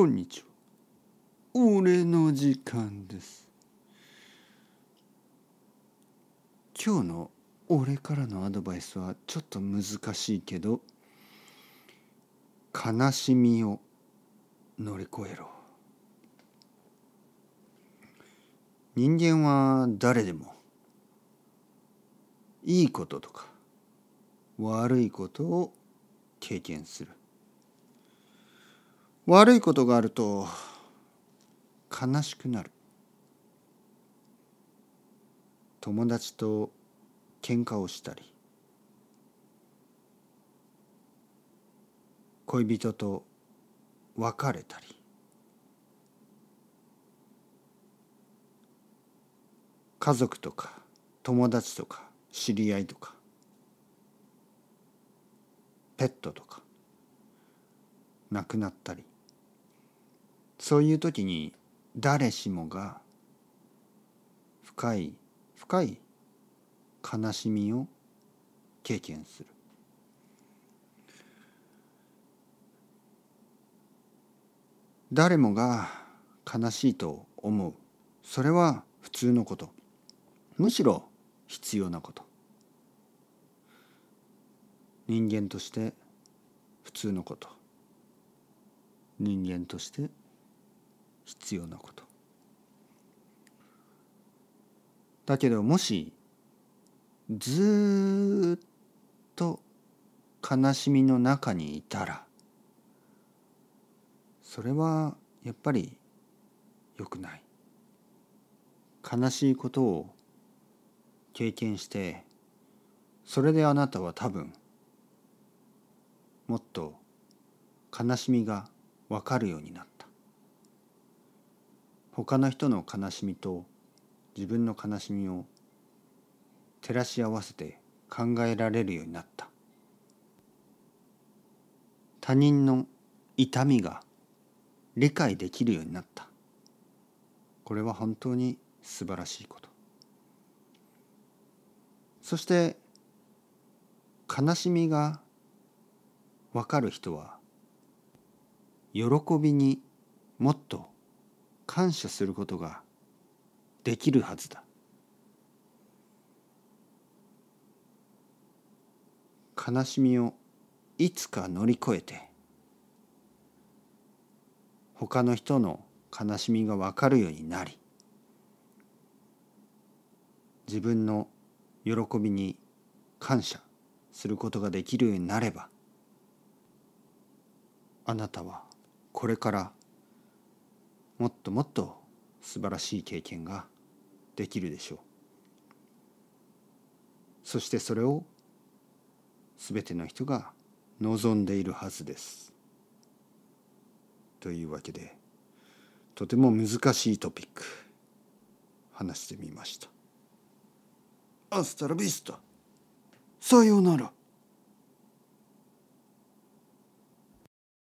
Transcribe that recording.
こんにちは。俺の時間です。今日の俺からのアドバイスはちょっと難しいけど悲しみを乗り越えろ。人間は誰でもいいこととか悪いことを経験する。悪いことがあると悲しくなる。友達と喧嘩をしたり。恋人と別れたり。家族とか友達とか知り合いとか。ペットとか。亡くなったり。そういう時に誰しもが深い深い悲しみを経験する。誰もが悲しいと思う。それは普通のこと。むしろ必要なこと。人間として普通のこと。人間として必要なこと。だけどもしずっと悲しみの中にいたらそれはやっぱり良くない。悲しいことを経験してそれであなたは多分もっと悲しみが分かるようになった。他の人の悲しみと自分の悲しみを照らし合わせて考えられるようになった。他人の痛みが理解できるようになった。これは本当に素晴らしいこと。そして悲しみが分かる人は喜びにもっと感謝することができるはずだ。悲しみをいつか乗り越えて他の人の悲しみが分かるようになり自分の喜びに感謝することができるようになればあなたはこれからもっともっと素晴らしい経験ができるでしょうそしてそれを全ての人が望んでいるはずですというわけでとても難しいトピック話してみました。アスタラビスタさようなら。